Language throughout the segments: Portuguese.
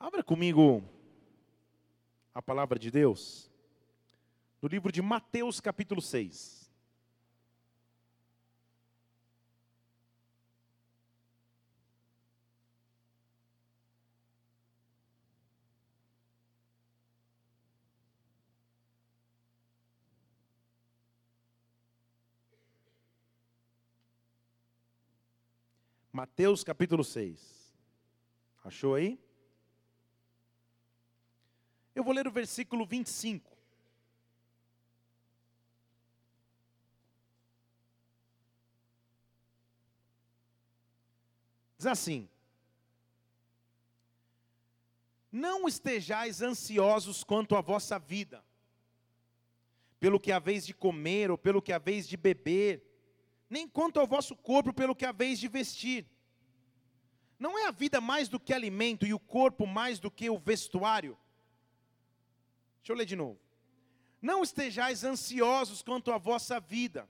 Abra comigo a palavra de Deus no livro de Mateus, capítulo 6. Mateus capítulo 6. Achou aí? Eu vou ler o versículo 25. Diz assim: Não estejais ansiosos quanto à vossa vida, pelo que haveis de comer ou pelo que haveis de beber, nem quanto ao vosso corpo pelo que haveis de vestir. Não é a vida mais do que alimento e o corpo mais do que o vestuário? Deixa eu ler de novo. Não estejais ansiosos quanto à vossa vida,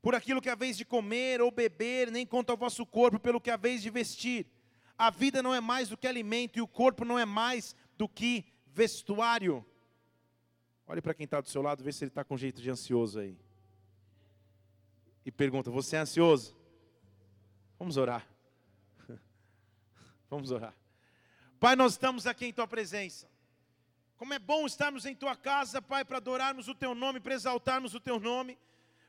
por aquilo que haveis de comer ou beber, nem quanto ao vosso corpo pelo que haveis de vestir. A vida não é mais do que alimento e o corpo não é mais do que vestuário. Olhe para quem está do seu lado, vê se ele está com jeito de ansioso aí. E pergunta: Você é ansioso? Vamos orar. Vamos orar. Pai, nós estamos aqui em Tua presença. Como é bom estarmos em Tua casa, Pai, para adorarmos o Teu nome, para exaltarmos o Teu nome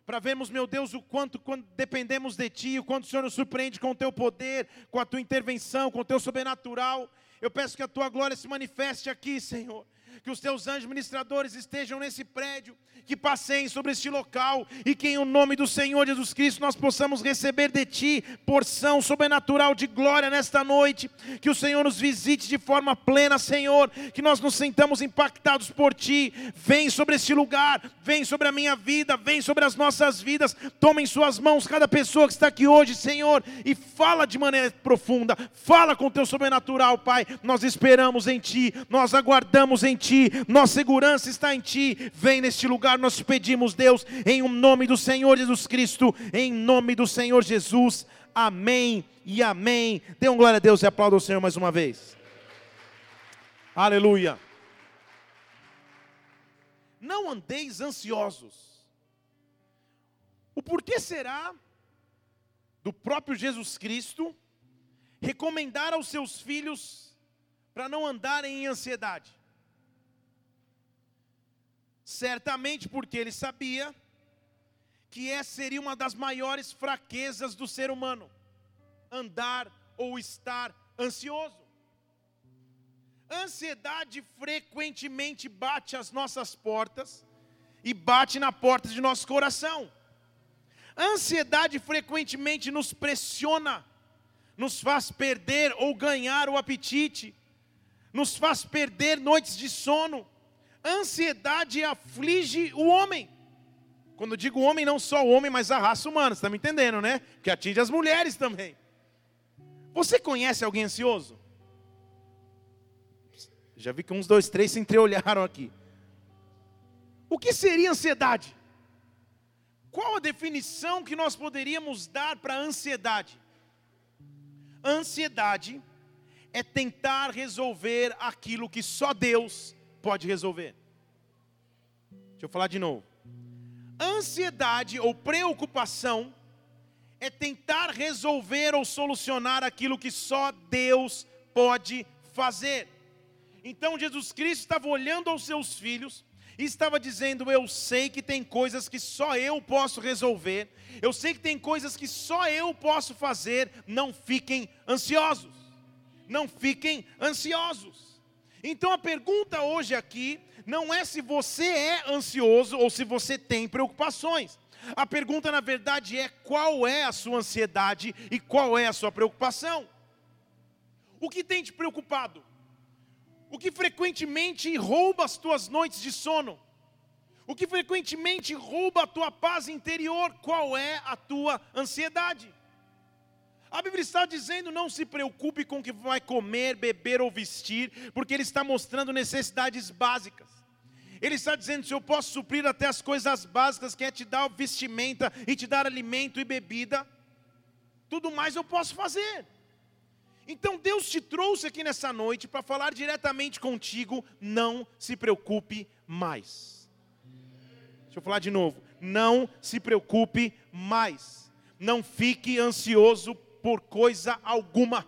para vermos, meu Deus, o quanto dependemos de Ti, o quanto o Senhor nos surpreende com o Teu poder, com a Tua intervenção, com o Teu sobrenatural. Eu peço que a Tua glória se manifeste aqui, Senhor que os teus anjos ministradores estejam nesse prédio, que passeiem sobre este local e que em o nome do Senhor Jesus Cristo nós possamos receber de ti porção sobrenatural de glória nesta noite, que o Senhor nos visite de forma plena, Senhor, que nós nos sentamos impactados por ti. Vem sobre este lugar, vem sobre a minha vida, vem sobre as nossas vidas. Toma em suas mãos cada pessoa que está aqui hoje, Senhor, e fala de maneira profunda. Fala com o teu sobrenatural, Pai. Nós esperamos em ti, nós aguardamos em ti ti, nossa segurança está em ti. Vem neste lugar, nós te pedimos, Deus, em o nome do Senhor Jesus Cristo, em nome do Senhor Jesus. Amém e amém. Dê um glória a Deus e aplauda o Senhor mais uma vez. Aleluia. Não andeis ansiosos. O porquê será do próprio Jesus Cristo recomendar aos seus filhos para não andarem em ansiedade? Certamente porque ele sabia que essa seria uma das maiores fraquezas do ser humano: andar ou estar ansioso. Ansiedade frequentemente bate às nossas portas e bate na porta de nosso coração. Ansiedade frequentemente nos pressiona, nos faz perder ou ganhar o apetite, nos faz perder noites de sono ansiedade aflige o homem. Quando digo homem, não só o homem, mas a raça humana, você está me entendendo, né? Que atinge as mulheres também. Você conhece alguém ansioso? Já vi que uns, dois, três se entreolharam aqui. O que seria ansiedade? Qual a definição que nós poderíamos dar para ansiedade? Ansiedade é tentar resolver aquilo que só Deus pode resolver. Deixa eu falar de novo. Ansiedade ou preocupação é tentar resolver ou solucionar aquilo que só Deus pode fazer. Então Jesus Cristo estava olhando aos seus filhos e estava dizendo: Eu sei que tem coisas que só eu posso resolver, eu sei que tem coisas que só eu posso fazer, não fiquem ansiosos. Não fiquem ansiosos. Então a pergunta hoje aqui não é se você é ansioso ou se você tem preocupações. A pergunta, na verdade, é qual é a sua ansiedade e qual é a sua preocupação. O que tem te preocupado? O que frequentemente rouba as tuas noites de sono? O que frequentemente rouba a tua paz interior? Qual é a tua ansiedade? A Bíblia está dizendo: não se preocupe com o que vai comer, beber ou vestir, porque Ele está mostrando necessidades básicas. Ele está dizendo: se eu posso suprir até as coisas básicas, que é te dar vestimenta e te dar alimento e bebida, tudo mais eu posso fazer. Então Deus te trouxe aqui nessa noite para falar diretamente contigo, não se preocupe mais. Deixa eu falar de novo, não se preocupe mais. Não fique ansioso por coisa alguma.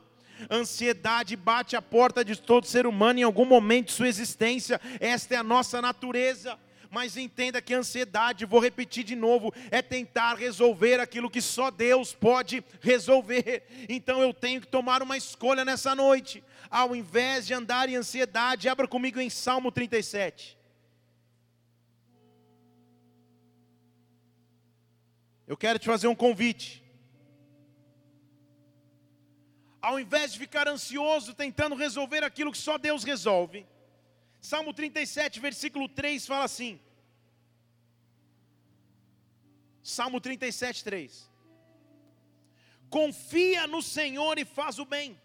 Ansiedade bate a porta de todo ser humano em algum momento de sua existência. Esta é a nossa natureza. Mas entenda que a ansiedade, vou repetir de novo, é tentar resolver aquilo que só Deus pode resolver. Então eu tenho que tomar uma escolha nessa noite. Ao invés de andar em ansiedade, abra comigo em Salmo 37. Eu quero te fazer um convite. Ao invés de ficar ansioso tentando resolver aquilo que só Deus resolve. Salmo 37, versículo 3 fala assim: Salmo 37, 3. Confia no Senhor e faz o bem.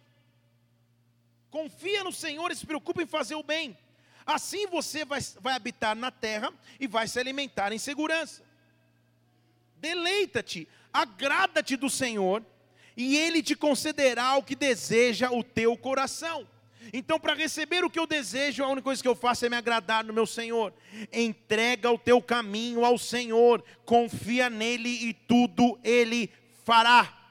Confia no Senhor e se preocupa em fazer o bem. Assim você vai, vai habitar na terra e vai se alimentar em segurança. Deleita-te, agrada-te do Senhor e Ele te concederá o que deseja o teu coração. Então, para receber o que eu desejo, a única coisa que eu faço é me agradar no meu Senhor. Entrega o teu caminho ao Senhor, confia nele e tudo Ele fará.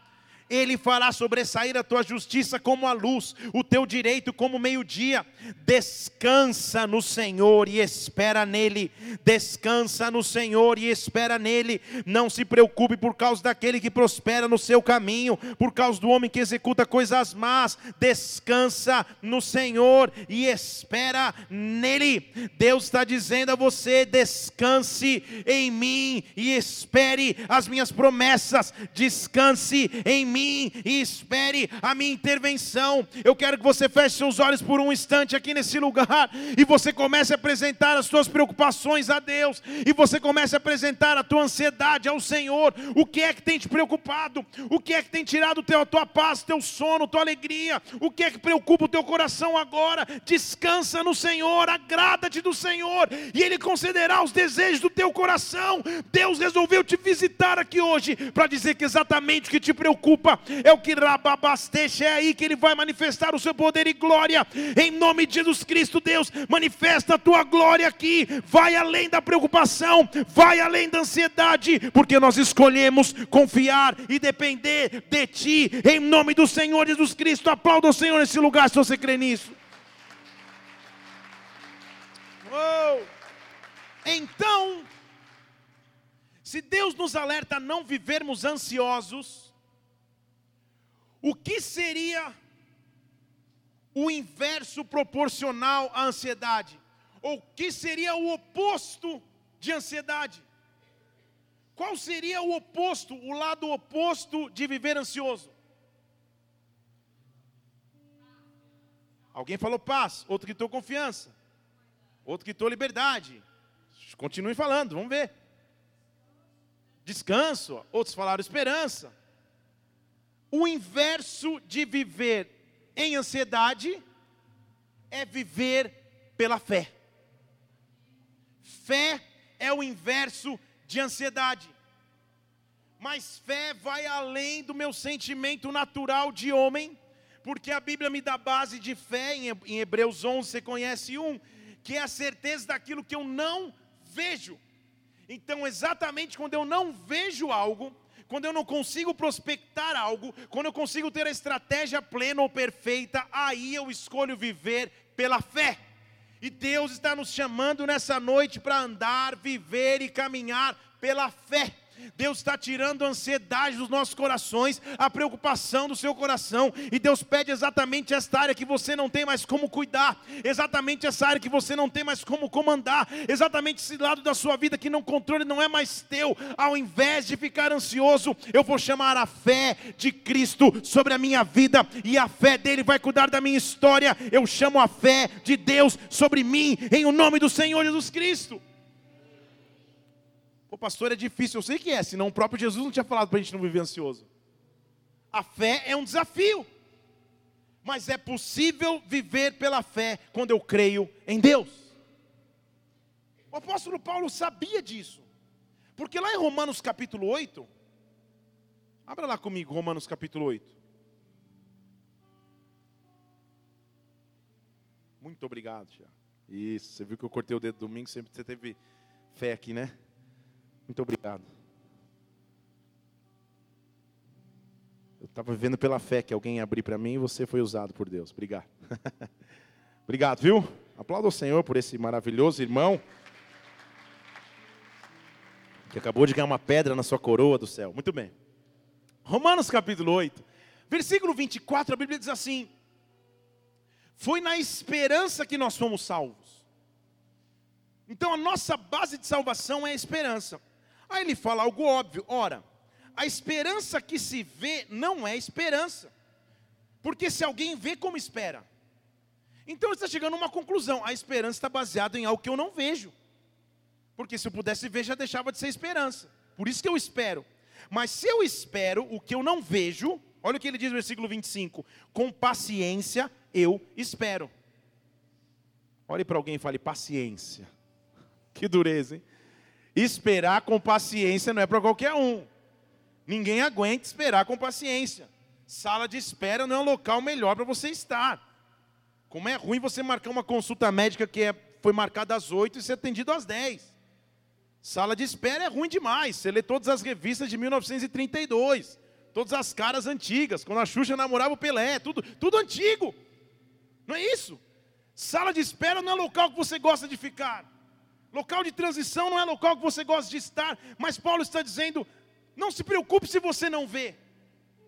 Ele fará sobressair a tua justiça como a luz, o teu direito como meio-dia. Descansa no Senhor e espera nele. Descansa no Senhor e espera nele. Não se preocupe por causa daquele que prospera no seu caminho, por causa do homem que executa coisas más. Descansa no Senhor e espera nele. Deus está dizendo a você: descanse em mim e espere as minhas promessas. Descanse em mim mim e espere a minha intervenção. Eu quero que você feche seus olhos por um instante aqui nesse lugar e você comece a apresentar as suas preocupações a Deus e você comece a apresentar a tua ansiedade ao Senhor. O que é que tem te preocupado? O que é que tem tirado teu, a tua paz, teu sono, tua alegria? O que é que preocupa o teu coração agora? Descansa no Senhor, agrada-te do Senhor e Ele concederá os desejos do teu coração. Deus resolveu te visitar aqui hoje para dizer que exatamente o que te preocupa é o que Rababasteche, é aí que ele vai manifestar o seu poder e glória, em nome de Jesus Cristo, Deus, manifesta a tua glória aqui, vai além da preocupação, vai além da ansiedade, porque nós escolhemos confiar e depender de Ti, em nome do Senhor Jesus Cristo, aplauda o Senhor nesse lugar, se você crê nisso. Oh. Então, se Deus nos alerta a não vivermos ansiosos, o que seria o inverso proporcional à ansiedade? Ou o que seria o oposto de ansiedade? Qual seria o oposto, o lado oposto de viver ansioso? Alguém falou paz, outro gritou confiança, outro gritou liberdade. Continue falando, vamos ver. Descanso, outros falaram esperança. O inverso de viver em ansiedade é viver pela fé. Fé é o inverso de ansiedade. Mas fé vai além do meu sentimento natural de homem, porque a Bíblia me dá base de fé, em Hebreus 11 você conhece um, que é a certeza daquilo que eu não vejo. Então, exatamente quando eu não vejo algo, quando eu não consigo prospectar algo, quando eu consigo ter a estratégia plena ou perfeita, aí eu escolho viver pela fé. E Deus está nos chamando nessa noite para andar, viver e caminhar pela fé. Deus está tirando a ansiedade dos nossos corações, a preocupação do seu coração, e Deus pede exatamente esta área que você não tem mais como cuidar, exatamente essa área que você não tem mais como comandar, exatamente esse lado da sua vida que não controle não é mais teu. Ao invés de ficar ansioso, eu vou chamar a fé de Cristo sobre a minha vida, e a fé dele vai cuidar da minha história. Eu chamo a fé de Deus sobre mim, em o nome do Senhor Jesus Cristo. O pastor, é difícil, eu sei que é, senão o próprio Jesus não tinha falado para a gente não viver ansioso. A fé é um desafio, mas é possível viver pela fé quando eu creio em Deus. O apóstolo Paulo sabia disso, porque lá em Romanos capítulo 8, abra lá comigo, Romanos capítulo 8. Muito obrigado, Tiago. Isso, você viu que eu cortei o dedo domingo, sempre você teve fé aqui, né? Muito obrigado. Eu estava vivendo pela fé que alguém abrir para mim e você foi usado por Deus. Obrigado. obrigado, viu? Aplauda o Senhor por esse maravilhoso irmão que acabou de ganhar uma pedra na sua coroa do céu. Muito bem. Romanos capítulo 8, versículo 24, a Bíblia diz assim: Foi na esperança que nós fomos salvos. Então a nossa base de salvação é a esperança. Aí ele fala algo óbvio: ora, a esperança que se vê não é esperança, porque se alguém vê, como espera? Então ele está chegando a uma conclusão: a esperança está baseada em algo que eu não vejo. Porque se eu pudesse ver, já deixava de ser esperança. Por isso que eu espero. Mas se eu espero o que eu não vejo, olha o que ele diz no versículo 25: com paciência eu espero. Olhe para alguém e fale: paciência. Que dureza, hein? Esperar com paciência não é para qualquer um. Ninguém aguenta esperar com paciência. Sala de espera não é um local melhor para você estar. Como é ruim você marcar uma consulta médica que é, foi marcada às 8 e ser atendido às 10. Sala de espera é ruim demais. Você lê todas as revistas de 1932, todas as caras antigas, quando a Xuxa namorava o Pelé, tudo, tudo antigo. Não é isso? Sala de espera não é local que você gosta de ficar. Local de transição não é local que você gosta de estar. Mas Paulo está dizendo: não se preocupe se você não vê.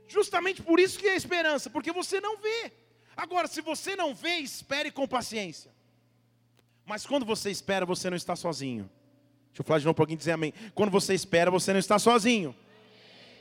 Justamente por isso que é esperança, porque você não vê. Agora, se você não vê, espere com paciência. Mas quando você espera, você não está sozinho. Deixa eu falar de novo para alguém dizer amém. Quando você espera, você não está sozinho.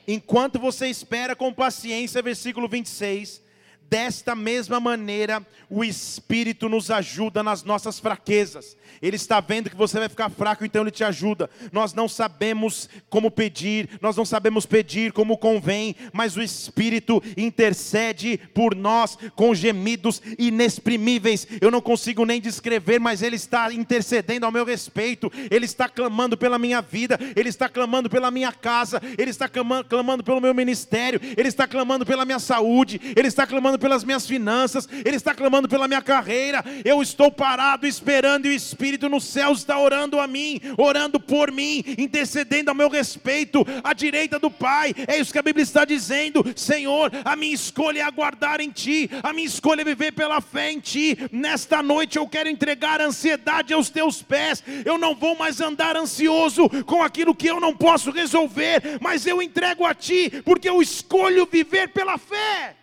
Enquanto você espera com paciência, versículo 26, Desta mesma maneira, o Espírito nos ajuda nas nossas fraquezas. Ele está vendo que você vai ficar fraco, então Ele te ajuda. Nós não sabemos como pedir, nós não sabemos pedir como convém, mas o Espírito intercede por nós com gemidos inexprimíveis. Eu não consigo nem descrever, mas Ele está intercedendo ao meu respeito. Ele está clamando pela minha vida, Ele está clamando pela minha casa, Ele está clamando pelo meu ministério, Ele está clamando pela minha saúde, Ele está clamando pelas minhas finanças, Ele está clamando pela minha carreira. Eu estou parado esperando e o Espírito nos céus está orando a mim, orando por mim, intercedendo a meu respeito, à direita do Pai. É isso que a Bíblia está dizendo, Senhor. A minha escolha é aguardar em Ti, a minha escolha é viver pela fé em Ti. Nesta noite eu quero entregar a ansiedade aos Teus pés. Eu não vou mais andar ansioso com aquilo que eu não posso resolver, mas eu entrego a Ti, porque eu escolho viver pela fé.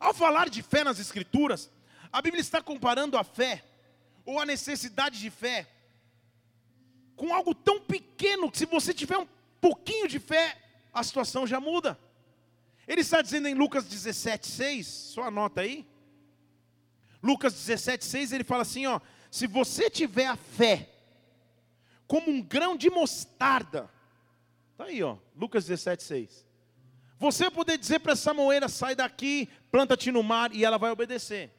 Ao falar de fé nas Escrituras, a Bíblia está comparando a fé, ou a necessidade de fé, com algo tão pequeno que se você tiver um pouquinho de fé, a situação já muda. Ele está dizendo em Lucas 17, 6, só anota aí. Lucas 17, 6, ele fala assim: ó, se você tiver a fé, como um grão de mostarda, está aí, ó, Lucas 17, 6. Você poder dizer para essa moeira, sai daqui, planta-te no mar e ela vai obedecer.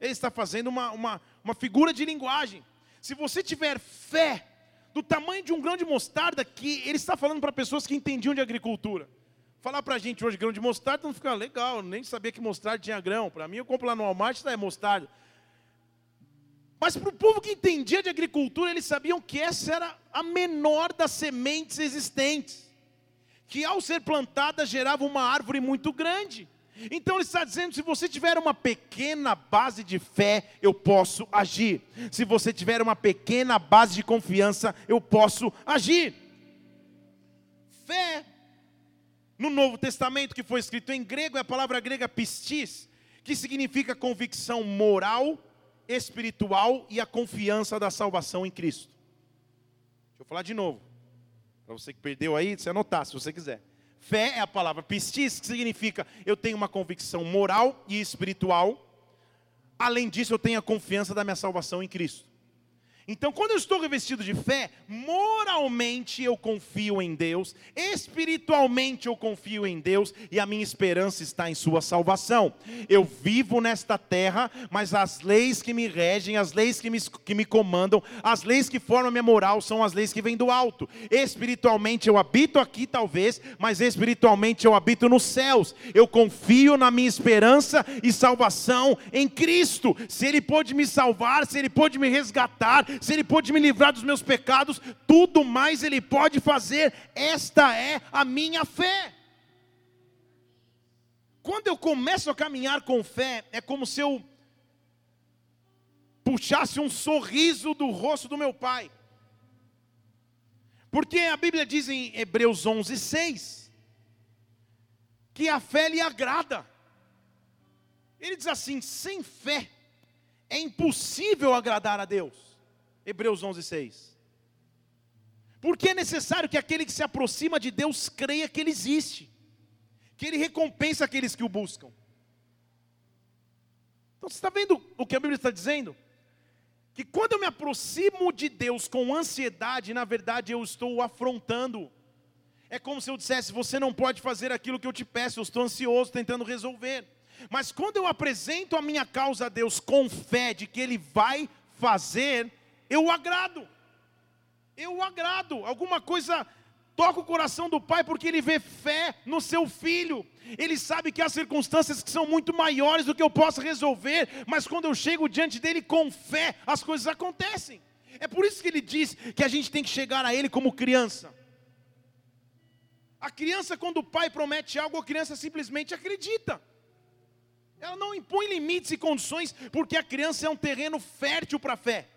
Ele está fazendo uma, uma, uma figura de linguagem. Se você tiver fé do tamanho de um grão de mostarda, que ele está falando para pessoas que entendiam de agricultura. Falar para a gente hoje grão de mostarda não fica legal, nem sabia que mostarda tinha grão. Para mim, eu compro lá no Walmart, está é mostarda. Mas para o povo que entendia de agricultura, eles sabiam que essa era a menor das sementes existentes que ao ser plantada gerava uma árvore muito grande. Então ele está dizendo: se você tiver uma pequena base de fé, eu posso agir. Se você tiver uma pequena base de confiança, eu posso agir. Fé, no Novo Testamento, que foi escrito em grego, é a palavra grega pistis, que significa convicção moral, espiritual e a confiança da salvação em Cristo. Deixa eu falar de novo. Para você que perdeu aí, você anotar, se você quiser. Fé é a palavra pistis, que significa eu tenho uma convicção moral e espiritual. Além disso, eu tenho a confiança da minha salvação em Cristo. Então, quando eu estou revestido de fé, moralmente eu confio em Deus, espiritualmente eu confio em Deus e a minha esperança está em Sua salvação. Eu vivo nesta terra, mas as leis que me regem, as leis que me, que me comandam, as leis que formam a minha moral são as leis que vêm do alto. Espiritualmente eu habito aqui, talvez, mas espiritualmente eu habito nos céus. Eu confio na minha esperança e salvação em Cristo. Se Ele pôde me salvar, se Ele pôde me resgatar, se Ele pôde me livrar dos meus pecados, tudo mais Ele pode fazer. Esta é a minha fé. Quando eu começo a caminhar com fé, é como se eu puxasse um sorriso do rosto do meu pai. Porque a Bíblia diz em Hebreus 11, 6, que a fé lhe agrada. Ele diz assim: sem fé é impossível agradar a Deus. Hebreus 11, 6. Porque é necessário que aquele que se aproxima de Deus creia que Ele existe, que Ele recompensa aqueles que o buscam. Então você está vendo o que a Bíblia está dizendo? Que quando eu me aproximo de Deus com ansiedade, na verdade eu estou o afrontando. É como se eu dissesse: Você não pode fazer aquilo que eu te peço, eu estou ansioso tentando resolver. Mas quando eu apresento a minha causa a Deus com fé de que Ele vai fazer, eu o agrado. Eu o agrado. Alguma coisa toca o coração do pai porque ele vê fé no seu filho. Ele sabe que há circunstâncias que são muito maiores do que eu posso resolver, mas quando eu chego diante dele com fé, as coisas acontecem. É por isso que ele diz que a gente tem que chegar a ele como criança. A criança, quando o pai promete algo, a criança simplesmente acredita. Ela não impõe limites e condições, porque a criança é um terreno fértil para a fé.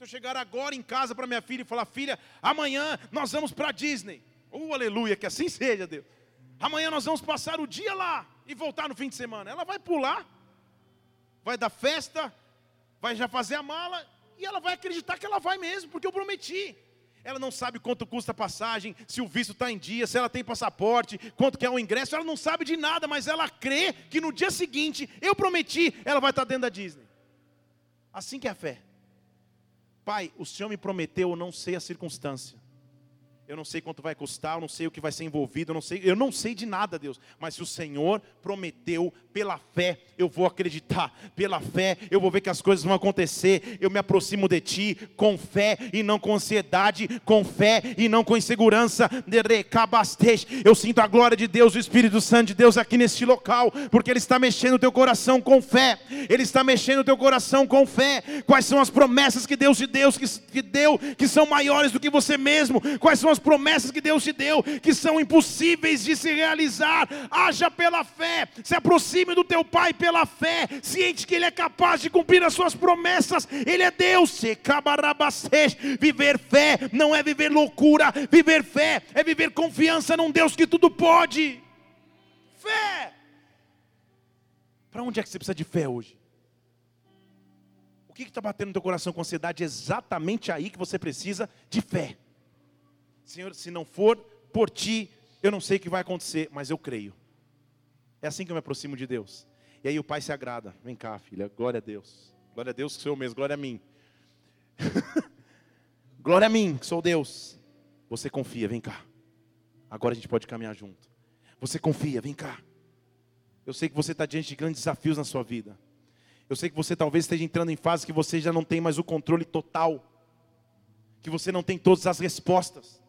Se eu chegar agora em casa para minha filha e falar, filha, amanhã nós vamos para a Disney. Oh, aleluia, que assim seja, Deus. Amanhã nós vamos passar o dia lá e voltar no fim de semana. Ela vai pular, vai dar festa, vai já fazer a mala e ela vai acreditar que ela vai mesmo, porque eu prometi. Ela não sabe quanto custa a passagem, se o visto está em dia, se ela tem passaporte, quanto que é o ingresso, ela não sabe de nada, mas ela crê que no dia seguinte, eu prometi, ela vai estar tá dentro da Disney. Assim que é a fé. Pai, o Senhor me prometeu, eu não sei a circunstância. Eu não sei quanto vai custar, eu não sei o que vai ser envolvido, eu não sei, eu não sei de nada, Deus. Mas se o Senhor prometeu, pela fé eu vou acreditar, pela fé eu vou ver que as coisas vão acontecer. Eu me aproximo de Ti com fé e não com ansiedade, com fé e não com insegurança. Eu sinto a glória de Deus, o Espírito Santo de Deus aqui neste local, porque Ele está mexendo o teu coração com fé. Ele está mexendo o teu coração com fé. Quais são as promessas que Deus te deu, que, que deu, que são maiores do que você mesmo? Quais são as promessas que Deus te deu, que são impossíveis de se realizar. Haja pela fé, se aproxime do teu Pai pela fé, ciente que Ele é capaz de cumprir as suas promessas. Ele é Deus. Viver fé não é viver loucura, viver fé é viver confiança num Deus que tudo pode. Fé. Para onde é que você precisa de fé hoje? O que está batendo no teu coração com ansiedade? É exatamente aí que você precisa de fé. Senhor, se não for por ti, eu não sei o que vai acontecer, mas eu creio. É assim que eu me aproximo de Deus. E aí o pai se agrada. Vem cá, filha, glória a Deus. Glória a Deus que sou eu mesmo, glória a mim. glória a mim, que sou Deus. Você confia, vem cá. Agora a gente pode caminhar junto. Você confia, vem cá. Eu sei que você está diante de grandes desafios na sua vida. Eu sei que você talvez esteja entrando em fase que você já não tem mais o controle total. Que você não tem todas as respostas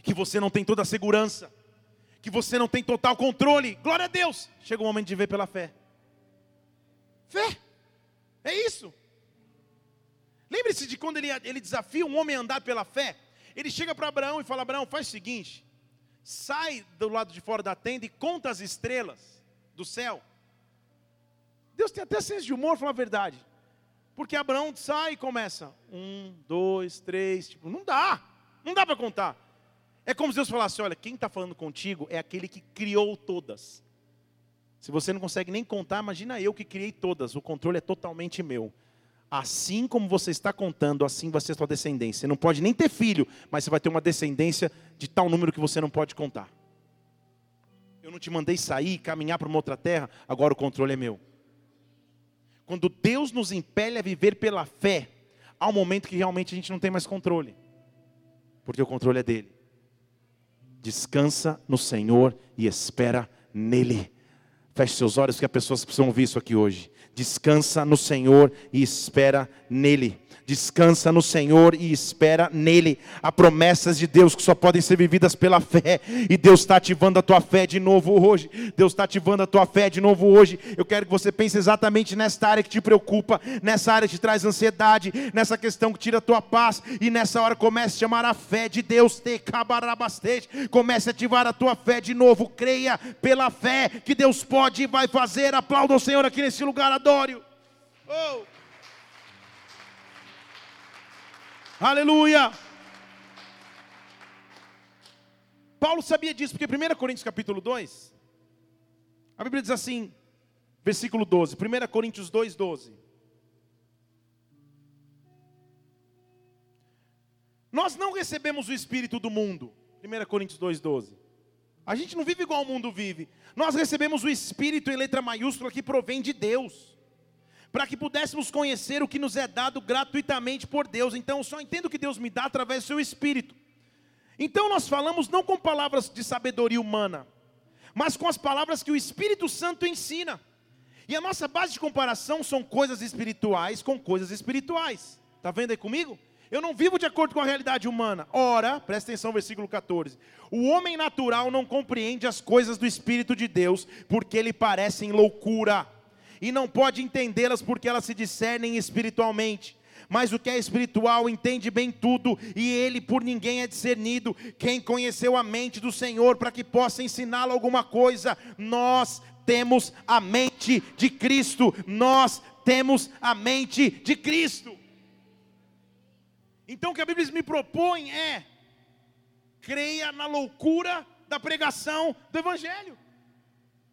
que você não tem toda a segurança, que você não tem total controle. Glória a Deus! Chega o momento de ver pela fé. Fé, é isso. Lembre-se de quando ele, ele desafia um homem a andar pela fé. Ele chega para Abraão e fala: Abraão, faz o seguinte: sai do lado de fora da tenda e conta as estrelas do céu. Deus tem até senso de humor, fala a verdade. Porque Abraão sai e começa: um, dois, três, tipo, não dá, não dá para contar. É como se Deus falasse: olha, quem está falando contigo é aquele que criou todas. Se você não consegue nem contar, imagina eu que criei todas, o controle é totalmente meu. Assim como você está contando, assim vai ser sua descendência. Você não pode nem ter filho, mas você vai ter uma descendência de tal número que você não pode contar. Eu não te mandei sair, caminhar para uma outra terra, agora o controle é meu. Quando Deus nos impele a viver pela fé, há um momento que realmente a gente não tem mais controle, porque o controle é dele. Descansa no Senhor e espera nele. Feche seus olhos, que as pessoas precisam ouvir isso aqui hoje. Descansa no Senhor e espera nele. Descansa no Senhor e espera nele. Há promessas de Deus que só podem ser vividas pela fé. E Deus está ativando a tua fé de novo hoje. Deus está ativando a tua fé de novo hoje. Eu quero que você pense exatamente nesta área que te preocupa, nessa área que te traz ansiedade, nessa questão que tira a tua paz. E nessa hora comece a chamar a fé de Deus. Te Comece a ativar a tua fé de novo. Creia pela fé que Deus pode e vai fazer. Aplauda o Senhor aqui nesse lugar. Adore. Oh. Aleluia! Paulo sabia disso, porque 1 Coríntios capítulo 2, a Bíblia diz assim, versículo 12, 1 Coríntios 2, 12. Nós não recebemos o Espírito do mundo, 1 Coríntios 2, 12. A gente não vive igual o mundo vive. Nós recebemos o Espírito em letra maiúscula que provém de Deus para que pudéssemos conhecer o que nos é dado gratuitamente por Deus. Então, só entendo que Deus me dá através do seu Espírito. Então, nós falamos não com palavras de sabedoria humana, mas com as palavras que o Espírito Santo ensina. E a nossa base de comparação são coisas espirituais com coisas espirituais. Está vendo aí comigo? Eu não vivo de acordo com a realidade humana. Ora, presta atenção, versículo 14. O homem natural não compreende as coisas do Espírito de Deus, porque lhe parecem loucura e não pode entendê-las porque elas se discernem espiritualmente. Mas o que é espiritual entende bem tudo, e ele por ninguém é discernido. Quem conheceu a mente do Senhor para que possa ensiná-lo alguma coisa? Nós temos a mente de Cristo. Nós temos a mente de Cristo. Então o que a Bíblia me propõe é: creia na loucura da pregação do Evangelho.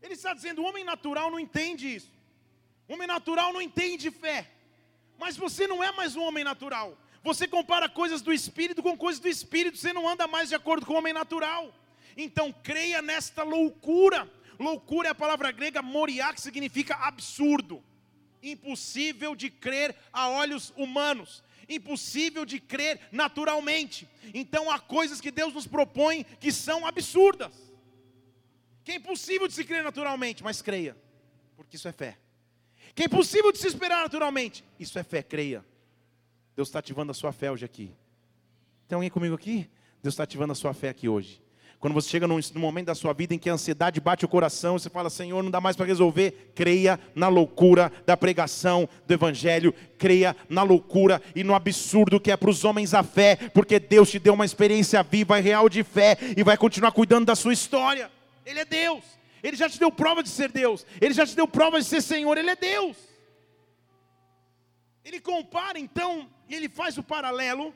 Ele está dizendo: o homem natural não entende isso. Homem natural não entende fé. Mas você não é mais um homem natural. Você compara coisas do espírito com coisas do espírito, você não anda mais de acordo com o homem natural. Então creia nesta loucura. Loucura é a palavra grega moriá, que significa absurdo, impossível de crer a olhos humanos, impossível de crer naturalmente. Então há coisas que Deus nos propõe que são absurdas, que é impossível de se crer naturalmente, mas creia, porque isso é fé que é impossível de se esperar naturalmente. Isso é fé, creia. Deus está ativando a sua fé hoje aqui. Tem alguém comigo aqui? Deus está ativando a sua fé aqui hoje. Quando você chega num, num, momento da sua vida em que a ansiedade bate o coração, você fala, Senhor, não dá mais para resolver. Creia na loucura da pregação do Evangelho, creia na loucura e no absurdo que é para os homens a fé, porque Deus te deu uma experiência viva e real de fé e vai continuar cuidando da sua história. Ele é Deus. Ele já te deu prova de ser Deus. Ele já te deu prova de ser Senhor. Ele é Deus. Ele compara então, ele faz o paralelo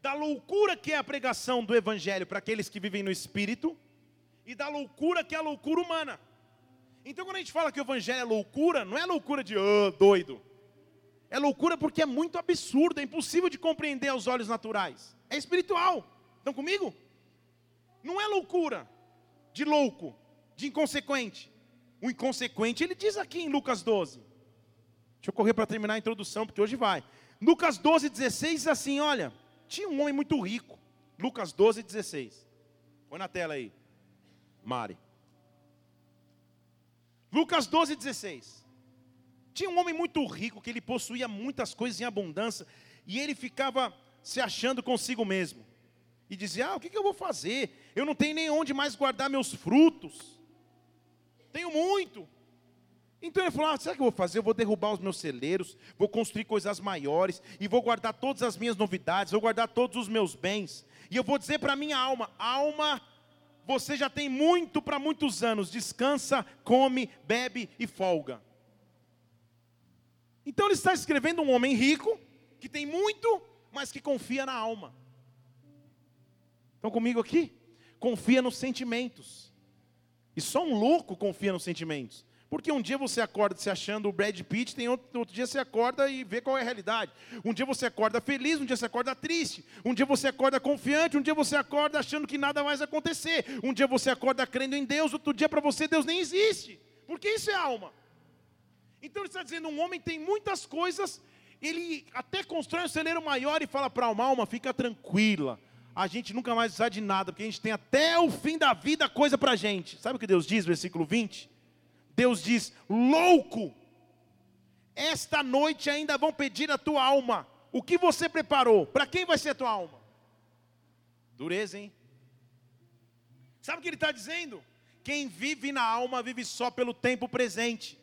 da loucura que é a pregação do Evangelho para aqueles que vivem no Espírito e da loucura que é a loucura humana. Então, quando a gente fala que o Evangelho é loucura, não é loucura de oh, doido. É loucura porque é muito absurdo, é impossível de compreender aos olhos naturais. É espiritual. Estão comigo? Não é loucura de louco, de inconsequente. O inconsequente, ele diz aqui em Lucas 12. Deixa eu correr para terminar a introdução, porque hoje vai. Lucas 12, 16 diz assim: olha, tinha um homem muito rico. Lucas 12, 16. Põe na tela aí, Mari. Lucas 12, 16. Tinha um homem muito rico que ele possuía muitas coisas em abundância e ele ficava se achando consigo mesmo. E dizia: Ah, o que, que eu vou fazer? Eu não tenho nem onde mais guardar meus frutos tenho muito. Então ele falou: ah, o que eu vou fazer? Eu vou derrubar os meus celeiros, vou construir coisas maiores, e vou guardar todas as minhas novidades, vou guardar todos os meus bens. E eu vou dizer para a minha alma: alma, você já tem muito para muitos anos, descansa, come, bebe e folga. Então ele está escrevendo um homem rico, que tem muito, mas que confia na alma. Estão comigo aqui? Confia nos sentimentos. E só um louco confia nos sentimentos. Porque um dia você acorda se achando o Brad Pitt, tem outro, outro, dia você acorda e vê qual é a realidade. Um dia você acorda feliz, um dia você acorda triste. Um dia você acorda confiante, um dia você acorda achando que nada mais vai acontecer. Um dia você acorda crendo em Deus, outro dia para você Deus nem existe. Porque isso é alma. Então ele está dizendo, um homem tem muitas coisas ele até constrói um celeiro maior e fala para a alma, alma, fica tranquila. A gente nunca mais precisa de nada, porque a gente tem até o fim da vida coisa para a gente. Sabe o que Deus diz, versículo 20? Deus diz: louco, esta noite ainda vão pedir a tua alma. O que você preparou? Para quem vai ser a tua alma? Dureza, hein? Sabe o que ele está dizendo? Quem vive na alma vive só pelo tempo presente,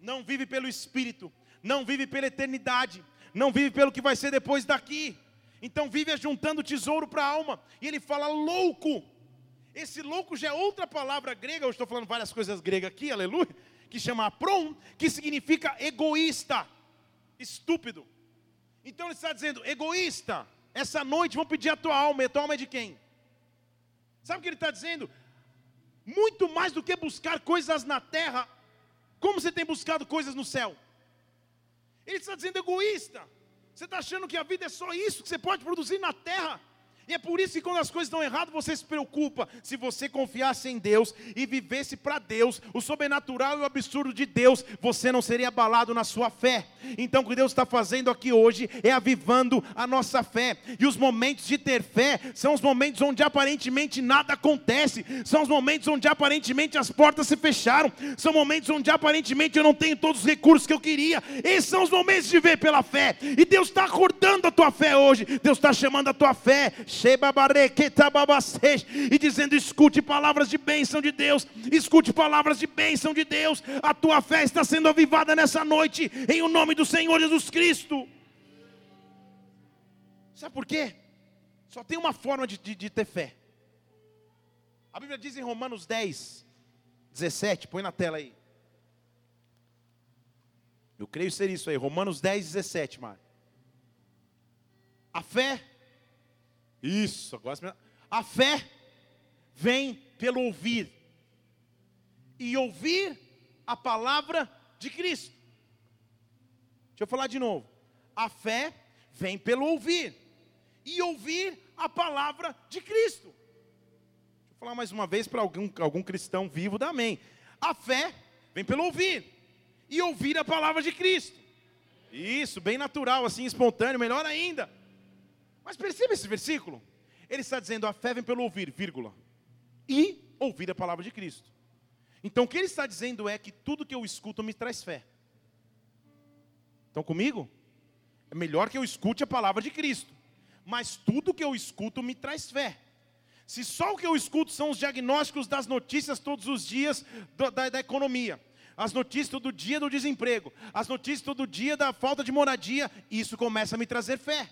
não vive pelo espírito, não vive pela eternidade, não vive pelo que vai ser depois daqui. Então vive juntando tesouro para a alma. E ele fala louco. Esse louco já é outra palavra grega, eu estou falando várias coisas gregas aqui, aleluia, que chama prom, que significa egoísta, estúpido. Então ele está dizendo, egoísta, essa noite vão pedir a tua alma, e a tua alma é de quem? Sabe o que ele está dizendo? Muito mais do que buscar coisas na terra, como você tem buscado coisas no céu? Ele está dizendo egoísta. Você está achando que a vida é só isso que você pode produzir na terra? E é por isso que quando as coisas estão erradas, você se preocupa. Se você confiasse em Deus e vivesse para Deus, o sobrenatural e o absurdo de Deus, você não seria abalado na sua fé. Então o que Deus está fazendo aqui hoje é avivando a nossa fé. E os momentos de ter fé são os momentos onde aparentemente nada acontece. São os momentos onde aparentemente as portas se fecharam. São momentos onde aparentemente eu não tenho todos os recursos que eu queria. Esses são os momentos de ver pela fé. E Deus está acordando a tua fé hoje. Deus está chamando a tua fé e dizendo: escute palavras de bênção de Deus, escute palavras de bênção de Deus. A tua fé está sendo avivada nessa noite, em o nome do Senhor Jesus Cristo. Sabe por quê? Só tem uma forma de, de, de ter fé. A Bíblia diz em Romanos 10, 17, põe na tela aí. Eu creio ser isso aí, Romanos 10, 17, Mário. A fé isso, agora a fé vem pelo ouvir. E ouvir a palavra de Cristo. Deixa eu falar de novo. A fé vem pelo ouvir. E ouvir a palavra de Cristo. Deixa eu falar mais uma vez para algum, algum cristão vivo da amém. A fé vem pelo ouvir. E ouvir a palavra de Cristo. Isso, bem natural, assim, espontâneo, melhor ainda. Mas perceba esse versículo. Ele está dizendo: a fé vem pelo ouvir, vírgula. E ouvir a palavra de Cristo. Então o que ele está dizendo é que tudo que eu escuto me traz fé. Estão comigo? É melhor que eu escute a palavra de Cristo. Mas tudo que eu escuto me traz fé. Se só o que eu escuto são os diagnósticos das notícias todos os dias da, da, da economia, as notícias todo dia do desemprego, as notícias todo dia da falta de moradia, isso começa a me trazer fé.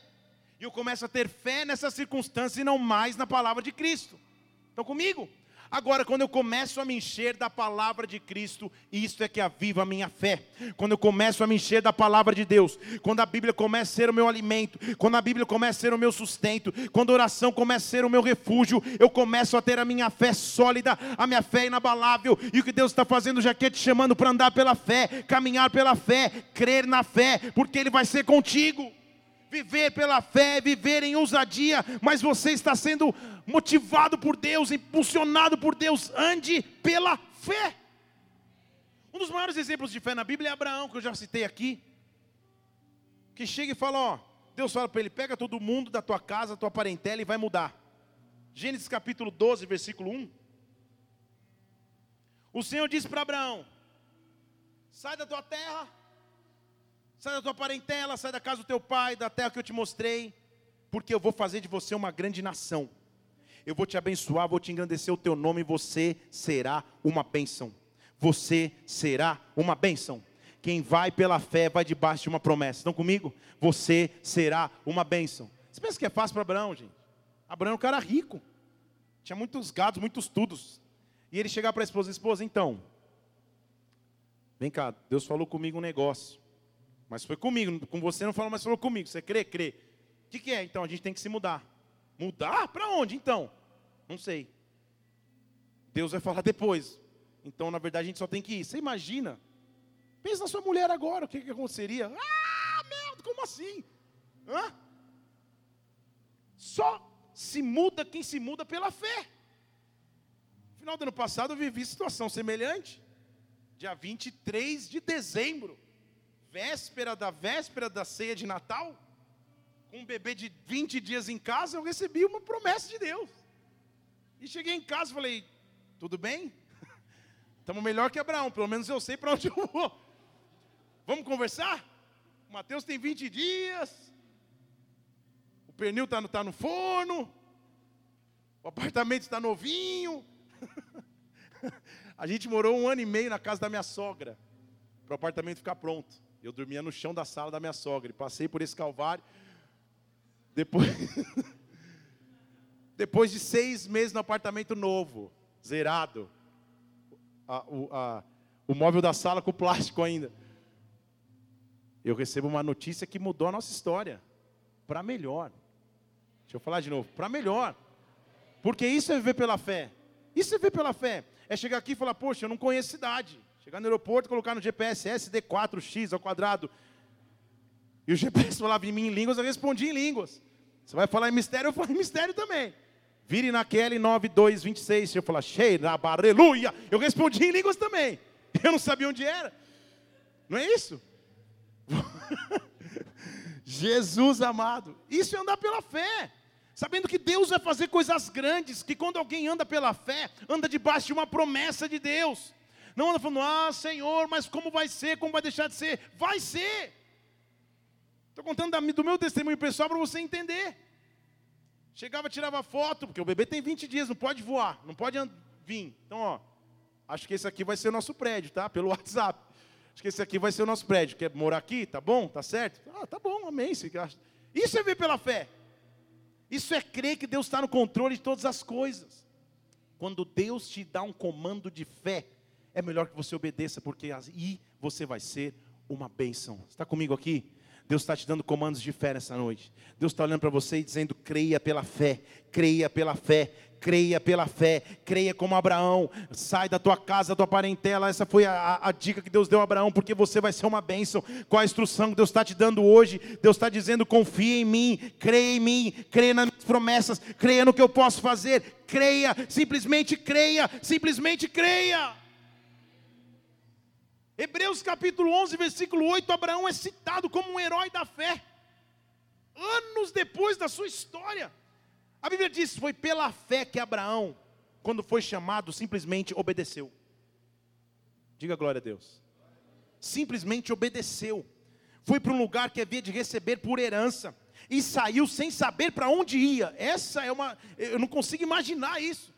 E eu começo a ter fé nessas circunstâncias e não mais na palavra de Cristo. Estão comigo? Agora, quando eu começo a me encher da palavra de Cristo, isto é que aviva a minha fé. Quando eu começo a me encher da palavra de Deus, quando a Bíblia começa a ser o meu alimento, quando a Bíblia começa a ser o meu sustento, quando a oração começa a ser o meu refúgio, eu começo a ter a minha fé sólida, a minha fé inabalável. E o que Deus está fazendo já que te chamando para andar pela fé, caminhar pela fé, crer na fé, porque Ele vai ser contigo. Viver pela fé, viver em ousadia, mas você está sendo motivado por Deus, impulsionado por Deus, ande pela fé. Um dos maiores exemplos de fé na Bíblia é Abraão, que eu já citei aqui. Que chega e fala: Ó, Deus fala para ele: pega todo mundo da tua casa, da tua parentela e vai mudar. Gênesis capítulo 12, versículo 1. O Senhor disse para Abraão: sai da tua terra Sai da tua parentela, sai da casa do teu pai, da terra que eu te mostrei, porque eu vou fazer de você uma grande nação. Eu vou te abençoar, vou te engrandecer o teu nome, você será uma bênção. Você será uma bênção. Quem vai pela fé vai debaixo de uma promessa. Estão comigo? Você será uma bênção. Você pensa que é fácil para Abraão, gente? Abraão é um cara rico. Tinha muitos gados, muitos tudos. E ele chegar para a esposa, esposa, então, vem cá, Deus falou comigo um negócio. Mas foi comigo, com você não falou, mas falou comigo. Você crê? Crê. O que, que é? Então a gente tem que se mudar. Mudar? Para onde então? Não sei. Deus vai falar depois. Então, na verdade, a gente só tem que ir. Você imagina? Pensa na sua mulher agora, o que, que aconteceria? Ah, merda, como assim? Hã? Só se muda quem se muda pela fé. No final do ano passado eu vivi situação semelhante. Dia 23 de dezembro. Véspera da véspera da ceia de Natal, com um bebê de 20 dias em casa, eu recebi uma promessa de Deus. E cheguei em casa e falei: tudo bem? Estamos melhor que Abraão, pelo menos eu sei para onde eu vou. Vamos conversar? O Mateus tem 20 dias, o pernil está no, tá no forno, o apartamento está novinho. A gente morou um ano e meio na casa da minha sogra, para o apartamento ficar pronto. Eu dormia no chão da sala da minha sogra, passei por esse calvário. Depois, depois de seis meses no apartamento novo, zerado, a, o, a, o móvel da sala com plástico ainda. Eu recebo uma notícia que mudou a nossa história para melhor. Deixa eu falar de novo, para melhor. Porque isso é viver pela fé. Isso é viver pela fé. É chegar aqui e falar, poxa, eu não conheço cidade. Chegar no aeroporto, colocar no GPS SD4X ao quadrado. E o GPS falava em mim em línguas, eu respondi em línguas. Você vai falar em mistério, eu falo em mistério também. Vire naquele 9226. Eu falar, cheira, aleluia. Eu respondi em línguas também. Eu não sabia onde era. Não é isso? Jesus amado. Isso é andar pela fé. Sabendo que Deus vai fazer coisas grandes, que quando alguém anda pela fé, anda debaixo de uma promessa de Deus. Não anda falando, ah, Senhor, mas como vai ser? Como vai deixar de ser? Vai ser. Estou contando do meu testemunho pessoal para você entender. Chegava, tirava foto, porque o bebê tem 20 dias, não pode voar, não pode vir. Então, ó, acho que esse aqui vai ser o nosso prédio, tá? Pelo WhatsApp. Acho que esse aqui vai ser o nosso prédio. Quer morar aqui? Tá bom? Tá certo? Ah, tá bom, amém. Isso é ver pela fé. Isso é crer que Deus está no controle de todas as coisas. Quando Deus te dá um comando de fé, é melhor que você obedeça, porque aí você vai ser uma bênção. Está comigo aqui? Deus está te dando comandos de fé nessa noite. Deus está olhando para você e dizendo: creia pela fé, creia pela fé, creia pela fé, creia como Abraão, sai da tua casa, da tua parentela. Essa foi a, a, dica que Deus deu a Abraão, porque você vai ser uma bênção. Qual a instrução que Deus está te dando hoje? Deus está dizendo: confia em mim, creia em mim, creia nas minhas promessas, creia no que eu posso fazer, creia, simplesmente creia, simplesmente creia. Hebreus capítulo 11, versículo 8, Abraão é citado como um herói da fé. Anos depois da sua história. A Bíblia diz: foi pela fé que Abraão, quando foi chamado, simplesmente obedeceu. Diga glória a Deus. Simplesmente obedeceu. Foi para um lugar que havia de receber por herança. E saiu sem saber para onde ia. Essa é uma. Eu não consigo imaginar isso.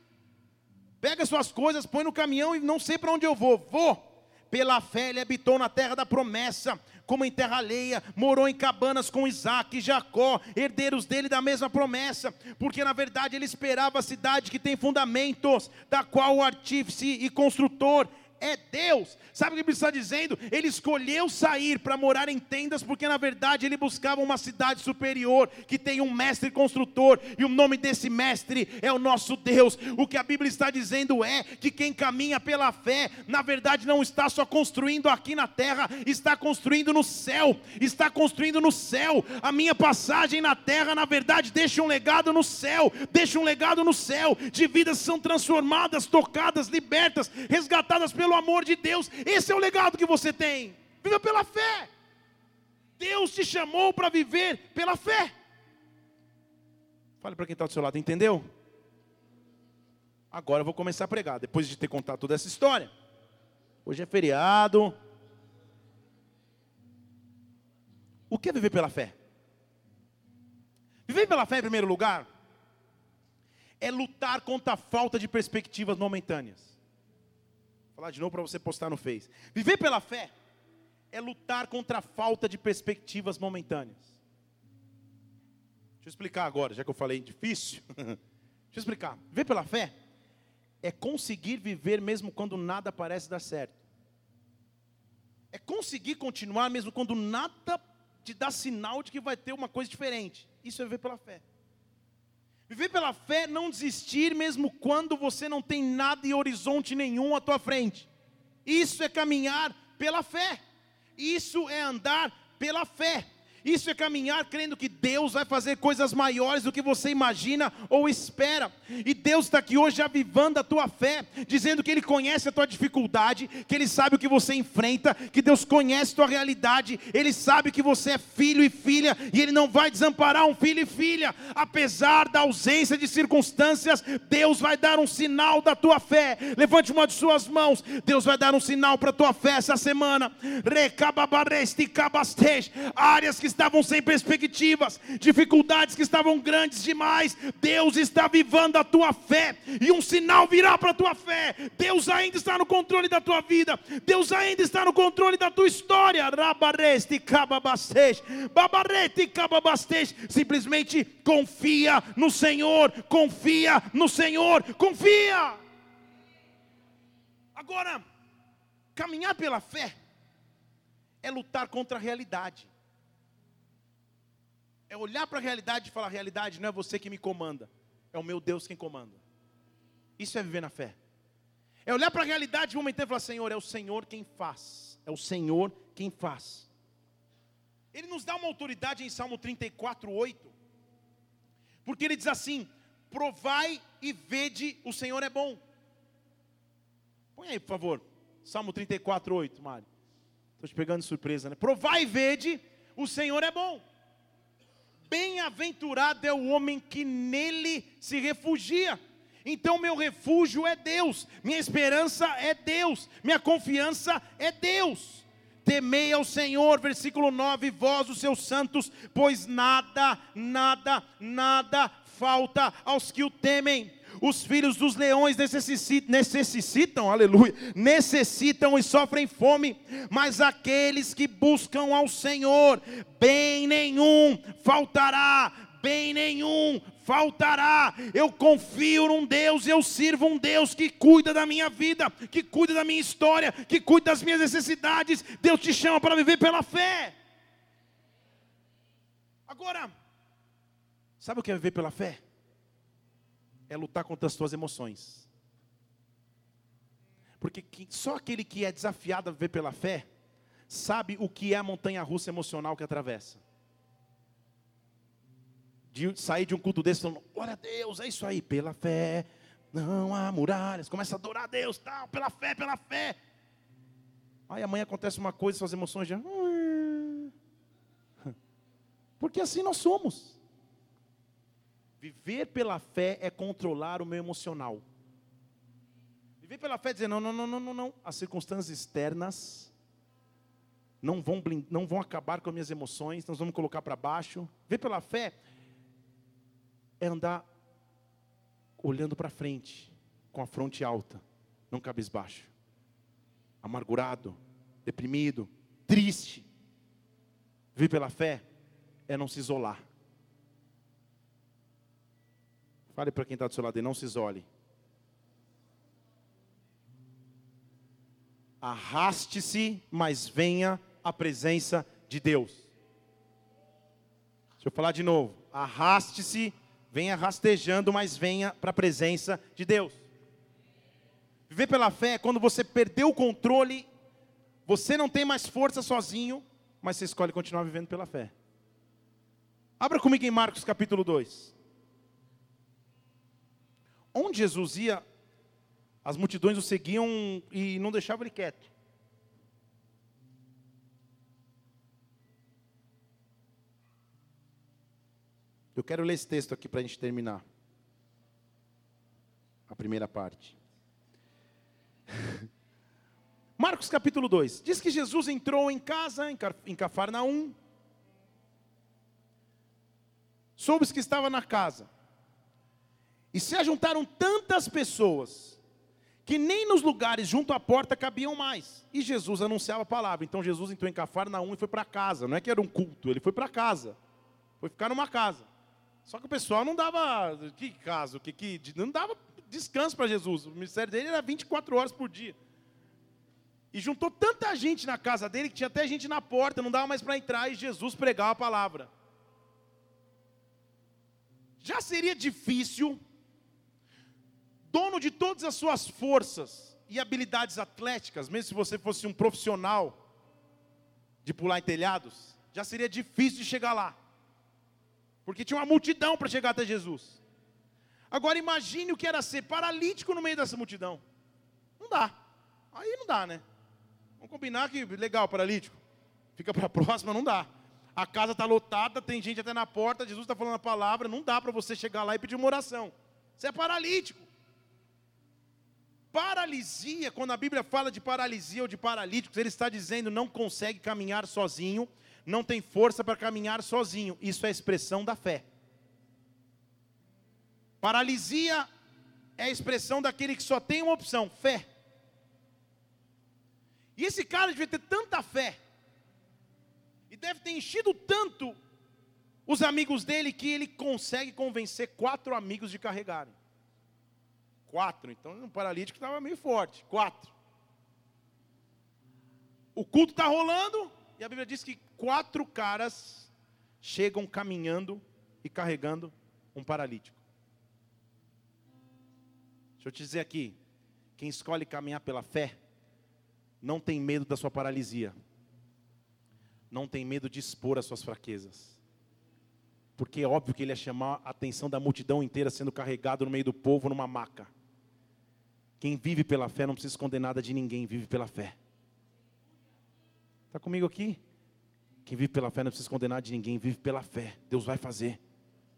Pega suas coisas, põe no caminhão e não sei para onde eu vou. Vou. Pela fé ele habitou na terra da promessa, como em terra alheia, morou em cabanas com Isaac e Jacó, herdeiros dele da mesma promessa, porque na verdade ele esperava a cidade que tem fundamentos, da qual o artífice e construtor é Deus. Sabe o que ele está dizendo? Ele escolheu sair para morar em tendas, porque na verdade ele buscava uma cidade superior, que tem um mestre construtor, e o nome desse mestre é o nosso Deus. O que a Bíblia está dizendo é que quem caminha pela fé, na verdade não está só construindo aqui na terra, está construindo no céu, está construindo no céu. A minha passagem na terra, na verdade, deixa um legado no céu, deixa um legado no céu, de vidas são transformadas, tocadas, libertas, resgatadas pelo pelo amor de Deus. Esse é o legado que você tem. Viva pela fé. Deus te chamou para viver pela fé. Fale para quem está do seu lado, entendeu? Agora eu vou começar a pregar, depois de ter contado toda essa história. Hoje é feriado. O que é viver pela fé? Viver pela fé, em primeiro lugar, é lutar contra a falta de perspectivas momentâneas falar de novo para você postar no Face. Viver pela fé é lutar contra a falta de perspectivas momentâneas. Deixa eu explicar agora, já que eu falei difícil. Deixa eu explicar. Viver pela fé é conseguir viver mesmo quando nada parece dar certo. É conseguir continuar mesmo quando nada te dá sinal de que vai ter uma coisa diferente. Isso é viver pela fé. Viver pela fé, não desistir mesmo quando você não tem nada e horizonte nenhum à tua frente. Isso é caminhar pela fé. Isso é andar pela fé. Isso é caminhar crendo que Deus vai fazer coisas maiores do que você imagina ou espera. E Deus está aqui hoje avivando a tua fé, dizendo que Ele conhece a tua dificuldade, que Ele sabe o que você enfrenta, que Deus conhece a tua realidade, Ele sabe que você é filho e filha, e Ele não vai desamparar um filho e filha, apesar da ausência de circunstâncias, Deus vai dar um sinal da tua fé. Levante uma de suas mãos, Deus vai dar um sinal para a tua fé essa semana. Áreas que estavam sem perspectivas, dificuldades que estavam grandes demais. Deus está vivando a tua fé, e um sinal virá para a tua fé. Deus ainda está no controle da tua vida, Deus ainda está no controle da tua história. Simplesmente confia no Senhor, confia no Senhor, confia. Agora, caminhar pela fé é lutar contra a realidade é olhar para a realidade e falar: realidade não é você que me comanda, é o meu Deus quem comanda. Isso é viver na fé. É olhar para a realidade momentar e falar: Senhor, é o Senhor quem faz. É o Senhor quem faz. Ele nos dá uma autoridade em Salmo 34, 8. Porque ele diz assim: Provai e vede, o Senhor é bom. Põe aí, por favor. Salmo 34, 8, Mário. Estou te pegando de surpresa, né? Provai e vede, o Senhor é bom. Bem-aventurado é o homem que nele se refugia. Então, meu refúgio é Deus, minha esperança é Deus, minha confiança é Deus. Temei ao Senhor, versículo 9, vós, os seus santos, pois nada, nada, nada falta aos que o temem. Os filhos dos leões necessitam, necessitam, aleluia, necessitam e sofrem fome, mas aqueles que buscam ao Senhor, bem nenhum faltará, bem nenhum faltará. Eu confio num Deus, eu sirvo um Deus que cuida da minha vida, que cuida da minha história, que cuida das minhas necessidades. Deus te chama para viver pela fé. Agora, sabe o que é viver pela fé? É lutar contra as tuas emoções. Porque só aquele que é desafiado a viver pela fé, sabe o que é a montanha russa emocional que atravessa. De sair de um culto desse falando, glória a Deus, é isso aí, pela fé, não há muralhas, começa a adorar a Deus, tal, pela fé, pela fé. Aí amanhã acontece uma coisa, suas emoções já. Porque assim nós somos. Viver pela fé é controlar o meu emocional. Viver pela fé é dizer, não, não, não, não, não, não. As circunstâncias externas não vão, não vão acabar com as minhas emoções, nós vamos colocar para baixo. Viver pela fé é andar olhando para frente, com a fronte alta, não cabisbaixo. Amargurado, deprimido, triste. Viver pela fé é não se isolar. Fale para quem está do seu lado e não se isole. Arraste-se, mas venha à presença de Deus. Deixa eu falar de novo. Arraste-se, venha rastejando, mas venha para a presença de Deus. Viver pela fé é quando você perdeu o controle, você não tem mais força sozinho, mas você escolhe continuar vivendo pela fé. Abra comigo em Marcos capítulo 2. Onde Jesus ia, as multidões o seguiam e não deixavam ele quieto. Eu quero ler esse texto aqui para a gente terminar. A primeira parte. Marcos capítulo 2. Diz que Jesus entrou em casa, em Cafarnaum. Soube que estava na casa. E se ajuntaram tantas pessoas que nem nos lugares junto à porta cabiam mais. E Jesus anunciava a palavra. Então Jesus entrou em Cafarnaum e foi para casa. Não é que era um culto, ele foi para casa. Foi ficar numa casa. Só que o pessoal não dava que caso, que, que não dava descanso para Jesus. O ministério dele era 24 horas por dia. E juntou tanta gente na casa dele que tinha até gente na porta, não dava mais para entrar e Jesus pregava a palavra. Já seria difícil dono de todas as suas forças e habilidades atléticas, mesmo se você fosse um profissional de pular em telhados, já seria difícil de chegar lá. Porque tinha uma multidão para chegar até Jesus. Agora imagine o que era ser paralítico no meio dessa multidão. Não dá. Aí não dá, né? Vamos combinar que legal, paralítico. Fica para a próxima, não dá. A casa está lotada, tem gente até na porta, Jesus está falando a palavra, não dá para você chegar lá e pedir uma oração. Você é paralítico. Paralisia, quando a Bíblia fala de paralisia ou de paralíticos, ele está dizendo não consegue caminhar sozinho, não tem força para caminhar sozinho. Isso é expressão da fé. Paralisia é a expressão daquele que só tem uma opção: fé. E esse cara devia ter tanta fé, e deve ter enchido tanto os amigos dele, que ele consegue convencer quatro amigos de carregarem. Quatro, então um paralítico estava meio forte. Quatro. O culto está rolando, e a Bíblia diz que quatro caras chegam caminhando e carregando um paralítico. Deixa eu te dizer aqui: quem escolhe caminhar pela fé, não tem medo da sua paralisia, não tem medo de expor as suas fraquezas, porque é óbvio que ele ia chamar a atenção da multidão inteira sendo carregado no meio do povo numa maca. Quem vive pela fé não precisa esconder nada de ninguém, vive pela fé. Está comigo aqui? Quem vive pela fé não precisa esconder nada de ninguém, vive pela fé. Deus vai fazer.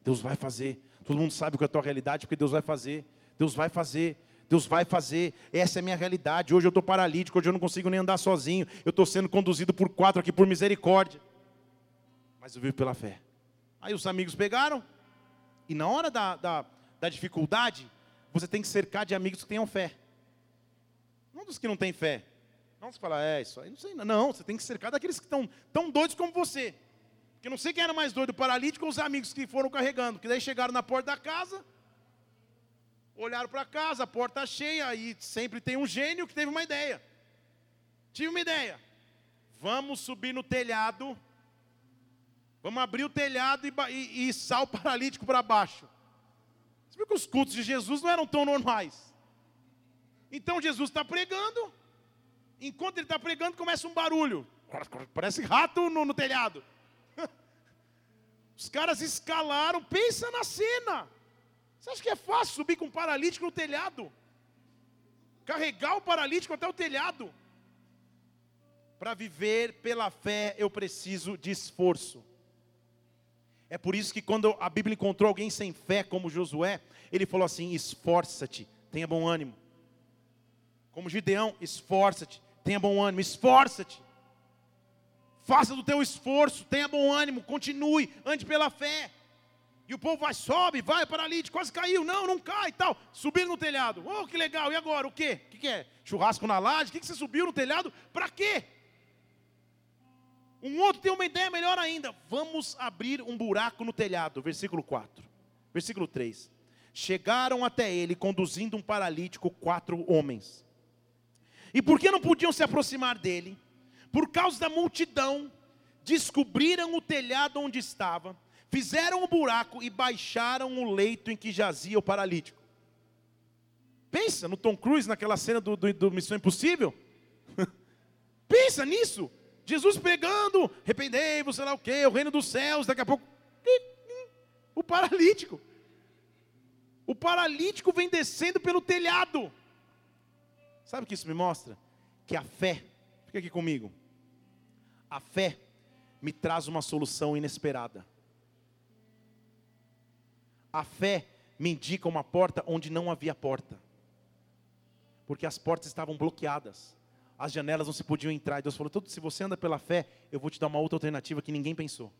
Deus vai fazer. Todo mundo sabe qual é a tua realidade, porque Deus vai fazer. Deus vai fazer. Deus vai fazer, essa é a minha realidade. Hoje eu estou paralítico, hoje eu não consigo nem andar sozinho. Eu estou sendo conduzido por quatro aqui por misericórdia. Mas eu vivo pela fé. Aí os amigos pegaram, e na hora da, da, da dificuldade, você tem que cercar de amigos que tenham fé. Não dos que não têm fé. Não se fala, é isso aí, não sei. Não, você tem que cercar daqueles que estão tão doidos como você. Porque não sei quem era mais doido, o paralítico ou os amigos que foram carregando. Que daí chegaram na porta da casa, olharam para casa, a porta cheia, e sempre tem um gênio que teve uma ideia. Tive uma ideia. Vamos subir no telhado, vamos abrir o telhado e, e, e sal paralítico para baixo. Você viu que os cultos de Jesus não eram tão normais. Então Jesus está pregando, enquanto ele está pregando, começa um barulho. Parece rato no, no telhado. Os caras escalaram, pensa na cena. Você acha que é fácil subir com um paralítico no telhado? Carregar o paralítico até o telhado? Para viver pela fé, eu preciso de esforço. É por isso que quando a Bíblia encontrou alguém sem fé, como Josué, ele falou assim: esforça-te, tenha bom ânimo. Como Gideão, esforça-te, tenha bom ânimo, esforça-te. Faça do teu esforço, tenha bom ânimo, continue, ande pela fé. E o povo vai, sobe, vai, paralítico, quase caiu. Não, não cai e tal. Subiram no telhado. Oh, que legal. E agora? O quê? O que, que é? Churrasco na laje? O que, que você subiu no telhado? Para quê? Um outro tem uma ideia melhor ainda. Vamos abrir um buraco no telhado. Versículo 4. Versículo 3. Chegaram até ele, conduzindo um paralítico, quatro homens. E porque não podiam se aproximar dele? Por causa da multidão, descobriram o telhado onde estava Fizeram um buraco e baixaram o leito em que jazia o paralítico. Pensa no Tom Cruise naquela cena do, do, do Missão Impossível. Pensa nisso. Jesus pregando, arrependei-vos, sei lá o quê, o reino dos céus, daqui a pouco. O paralítico. O paralítico vem descendo pelo telhado. Sabe o que isso me mostra? Que a fé, fica aqui comigo. A fé me traz uma solução inesperada. A fé me indica uma porta onde não havia porta. Porque as portas estavam bloqueadas. As janelas não se podiam entrar. E Deus falou: se você anda pela fé, eu vou te dar uma outra alternativa que ninguém pensou.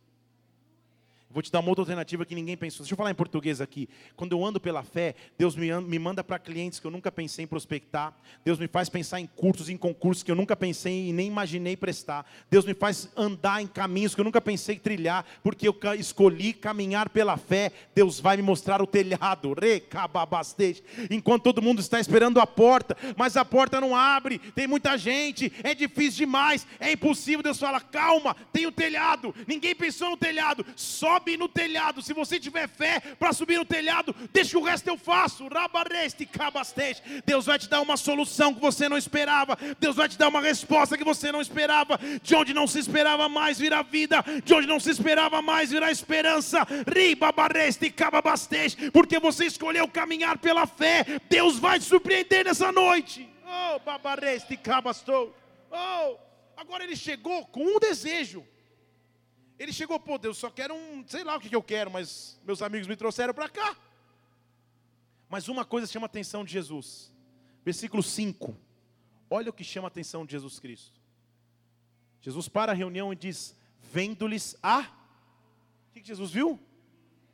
Vou te dar uma outra alternativa que ninguém pensou. Deixa eu falar em português aqui. Quando eu ando pela fé, Deus me, me manda para clientes que eu nunca pensei em prospectar. Deus me faz pensar em cursos, em concursos que eu nunca pensei e nem imaginei prestar. Deus me faz andar em caminhos que eu nunca pensei trilhar, porque eu escolhi caminhar pela fé. Deus vai me mostrar o telhado. Recababastete. Enquanto todo mundo está esperando a porta, mas a porta não abre. Tem muita gente, é difícil demais, é impossível. Deus fala: calma, tem o telhado. Ninguém pensou no telhado. Sobe sobe no telhado. Se você tiver fé para subir no telhado, deixa o resto eu faço. Rabareste, cabasteste. Deus vai te dar uma solução que você não esperava. Deus vai te dar uma resposta que você não esperava. De onde não se esperava mais virá vida. De onde não se esperava mais virá esperança. Ribabareste, cabasteste. Porque você escolheu caminhar pela fé. Deus vai te surpreender nessa noite. Oh, babareste, cabastou. Oh, agora ele chegou com um desejo. Ele chegou, pô, Deus, só quero um, sei lá o que, eu quero, mas meus amigos me trouxeram para cá. Mas uma coisa chama a atenção de Jesus. Versículo 5. Olha o que chama a atenção de Jesus Cristo. Jesus para a reunião e diz: Vendo-lhes a. O que, Jesus viu? O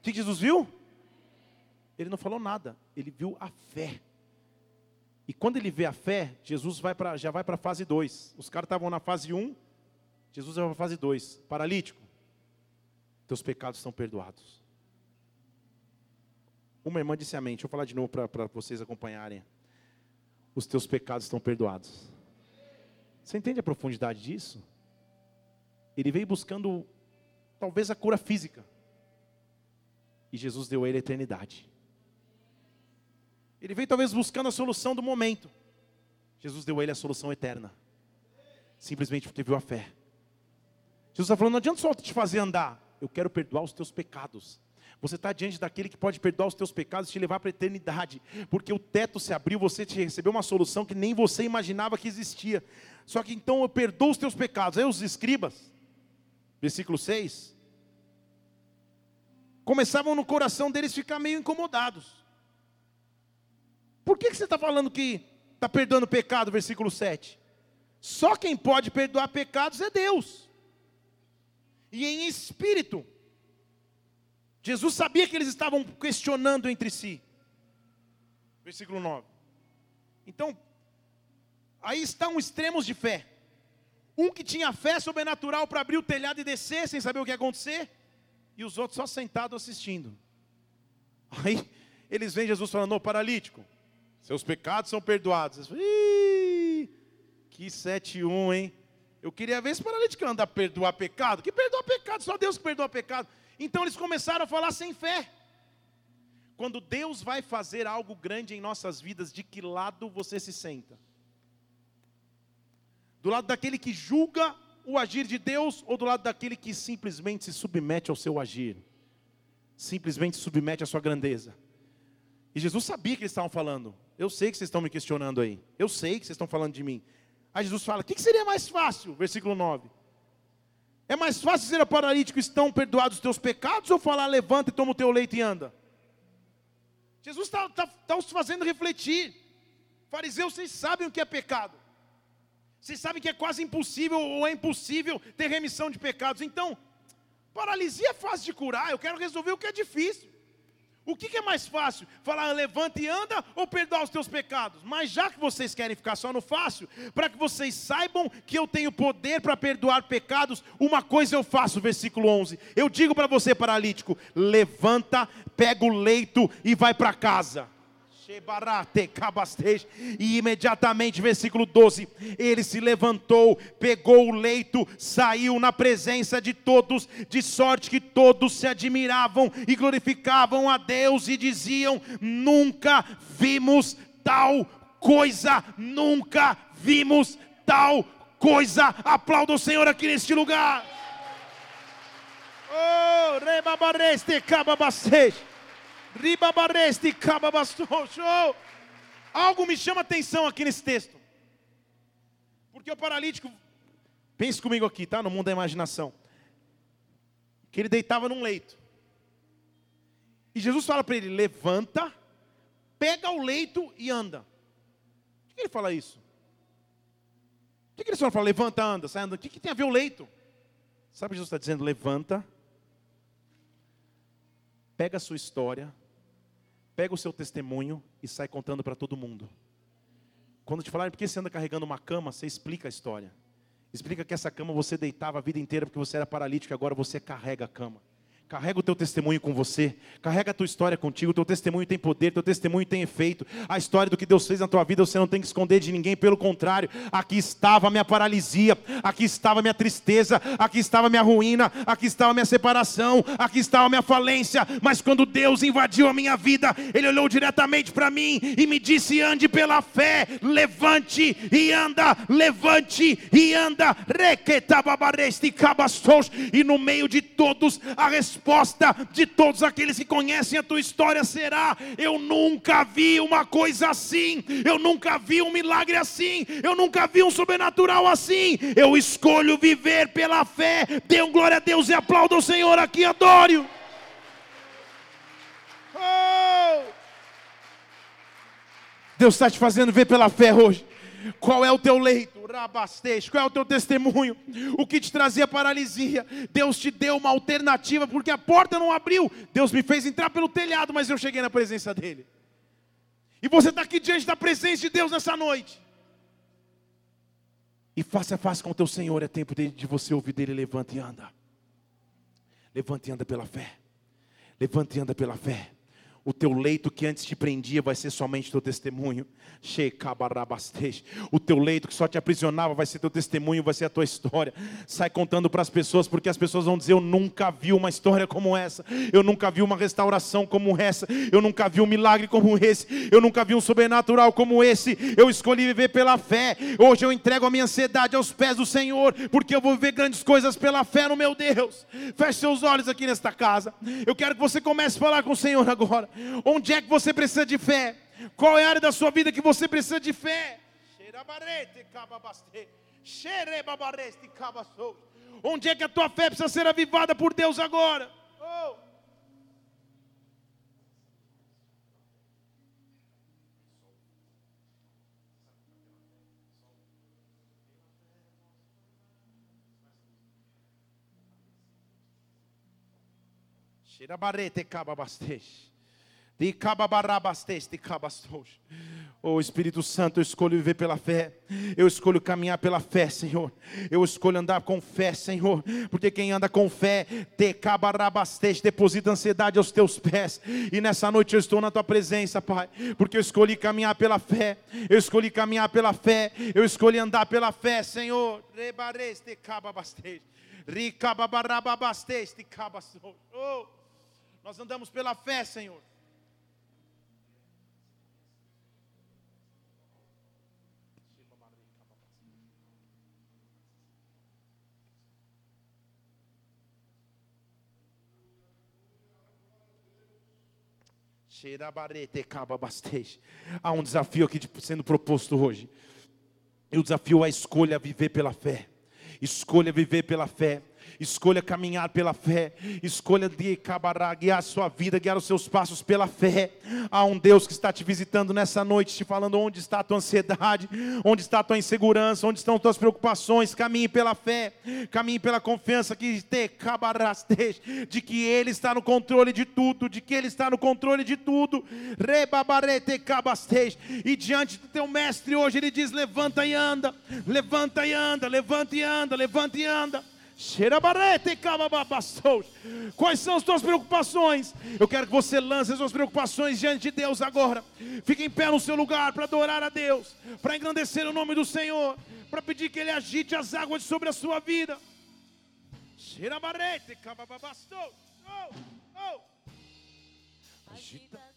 que Jesus viu? Ele não falou nada, ele viu a fé. E quando ele vê a fé, Jesus vai pra, já vai para a fase 2. Os caras estavam na fase 1, um, Jesus vai para a fase 2. Paralítico, teus pecados estão perdoados. Uma irmã disse amém. Deixa eu falar de novo para vocês acompanharem. Os teus pecados estão perdoados. Você entende a profundidade disso? Ele veio buscando, talvez, a cura física. E Jesus deu a ele a eternidade. Ele veio, talvez, buscando a solução do momento. Jesus deu a ele a solução eterna. Simplesmente porque viu a fé. Jesus está falando: não adianta só te fazer andar eu quero perdoar os teus pecados. Você está diante daquele que pode perdoar os teus pecados e te levar para a eternidade, porque o teto se abriu, você te recebeu uma solução que nem você imaginava que existia. Só que então eu perdoo os teus pecados. Aí os escribas, versículo 6, começavam no coração deles ficar meio incomodados. Por que, que você está falando que está perdoando pecado, versículo 7? Só quem pode perdoar pecados é Deus e em espírito. Jesus sabia que eles estavam questionando entre si. Versículo 9. Então, aí estão extremos de fé. Um que tinha fé sobrenatural para abrir o telhado e descer sem saber o que ia acontecer, e os outros só sentados assistindo. Aí eles veem Jesus falando: Ô paralítico, seus pecados são perdoados. Ih, que 7-1, hein? Eu queria ver esse paralítico anda a perdoar pecado. Que perdoa pecado? Só Deus que perdoa pecado. Então eles começaram a falar sem fé. Quando Deus vai fazer algo grande em nossas vidas, de que lado você se senta? Do lado daquele que julga o agir de Deus ou do lado daquele que simplesmente se submete ao seu agir? Simplesmente se submete à sua grandeza. E Jesus sabia que eles estavam falando. Eu sei que vocês estão me questionando aí. Eu sei que vocês estão falando de mim. Aí Jesus fala: o que seria mais fácil? Versículo 9. É mais fácil dizer ao paralítico: estão perdoados os teus pecados, ou falar: levanta e toma o teu leito e anda? Jesus está tá, tá os fazendo refletir. Fariseus, vocês sabem o que é pecado. Vocês sabem que é quase impossível ou é impossível ter remissão de pecados. Então, paralisia é fácil de curar. Eu quero resolver o que é difícil. O que, que, é mais fácil? Falar levanta e anda ou perdoar os teus pecados? Mas já que vocês querem ficar só no fácil, para que vocês saibam que eu tenho poder para perdoar pecados, uma coisa eu faço, versículo 11. Eu digo para você, paralítico: levanta, pega o leito e vai para casa. E imediatamente, versículo 12: ele se levantou, pegou o leito, saiu na presença de todos, de sorte que todos se admiravam e glorificavam a Deus e diziam: Nunca vimos tal coisa, nunca vimos tal coisa. Aplauda o Senhor aqui neste lugar. Oh, rebabareste, cababastej. Ribabareste, show. Algo me chama atenção aqui nesse texto. Porque o paralítico, pense comigo aqui, tá? No mundo da imaginação. Que ele deitava num leito. E Jesus fala para ele: levanta, pega o leito e anda. Por que ele fala isso? Por que ele só fala levanta, anda, sai andando? O que, que tem a ver o leito? Sabe o que Jesus está dizendo? Levanta, pega a sua história, pega o seu testemunho e sai contando para todo mundo. Quando te falarem por que você anda carregando uma cama, você explica a história. Explica que essa cama você deitava a vida inteira porque você era paralítico e agora você carrega a cama. Carrega o teu testemunho com você, carrega a tua história contigo, o teu testemunho tem poder, teu testemunho tem efeito. A história do que Deus fez na tua vida você não tem que esconder de ninguém, pelo contrário, aqui estava a minha paralisia, aqui estava a minha tristeza, aqui estava a minha ruína, aqui estava a minha separação, aqui estava a minha falência. Mas quando Deus invadiu a minha vida, Ele olhou diretamente para mim e me disse: ande pela fé, levante e anda, levante e anda, e no meio de todos a resposta resposta de todos aqueles que conhecem a tua história será: Eu nunca vi uma coisa assim, eu nunca vi um milagre assim, eu nunca vi um sobrenatural assim. Eu escolho viver pela fé. Dê um glória a Deus e aplauda o Senhor aqui, adoro. Oh! Deus está te fazendo ver pela fé hoje. Qual é o teu leito? Rabastez, qual é o teu testemunho? O que te trazia paralisia? Deus te deu uma alternativa, porque a porta não abriu. Deus me fez entrar pelo telhado, mas eu cheguei na presença dEle. E você está aqui diante da presença de Deus nessa noite. E face a face com o teu Senhor, é tempo de, de você ouvir dele. Levanta e anda. Levanta e anda pela fé. Levanta e anda pela fé. O teu leito que antes te prendia vai ser somente teu testemunho. O teu leito que só te aprisionava vai ser teu testemunho, vai ser a tua história. Sai contando para as pessoas, porque as pessoas vão dizer: Eu nunca vi uma história como essa. Eu nunca vi uma restauração como essa. Eu nunca vi um milagre como esse. Eu nunca vi um sobrenatural como esse. Eu escolhi viver pela fé. Hoje eu entrego a minha ansiedade aos pés do Senhor, porque eu vou viver grandes coisas pela fé no meu Deus. Feche seus olhos aqui nesta casa. Eu quero que você comece a falar com o Senhor agora. Onde é que você precisa de fé? Qual é a área da sua vida que você precisa de fé? Onde é que a tua fé precisa ser avivada por Deus agora? Oh. Shirabarete cababastej. Oh Espírito Santo, eu escolho viver pela fé, eu escolho caminhar pela fé, Senhor, eu escolho andar com fé, Senhor, porque quem anda com fé, te cabarabastej, deposita ansiedade aos teus pés, e nessa noite eu estou na tua presença, Pai, porque eu escolhi caminhar pela fé, eu escolhi caminhar pela fé, eu escolhi andar pela fé, Senhor, rebareste cababastej, ricababarabastej, oh, nós andamos pela fé, Senhor. Há um desafio aqui sendo proposto hoje. E o desafio é a escolha viver pela fé. Escolha viver pela fé escolha caminhar pela fé, escolha de cabará, guiar a sua vida, guiar os seus passos pela fé. Há um Deus que está te visitando nessa noite, te falando onde está a tua ansiedade, onde está a tua insegurança, onde estão as tuas preocupações. Caminhe pela fé, caminhe pela confiança que te cabarastej, de que Ele está no controle de tudo, de que Ele está no controle de tudo. Rebabarete cabastej, e diante do teu mestre hoje ele diz: levanta e anda, levanta e anda, levanta e anda, levanta e anda. Quais são as tuas preocupações? Eu quero que você lance as suas preocupações diante de Deus agora. Fique em pé no seu lugar para adorar a Deus, para engrandecer o nome do Senhor, para pedir que Ele agite as águas sobre a sua vida. Agita as águas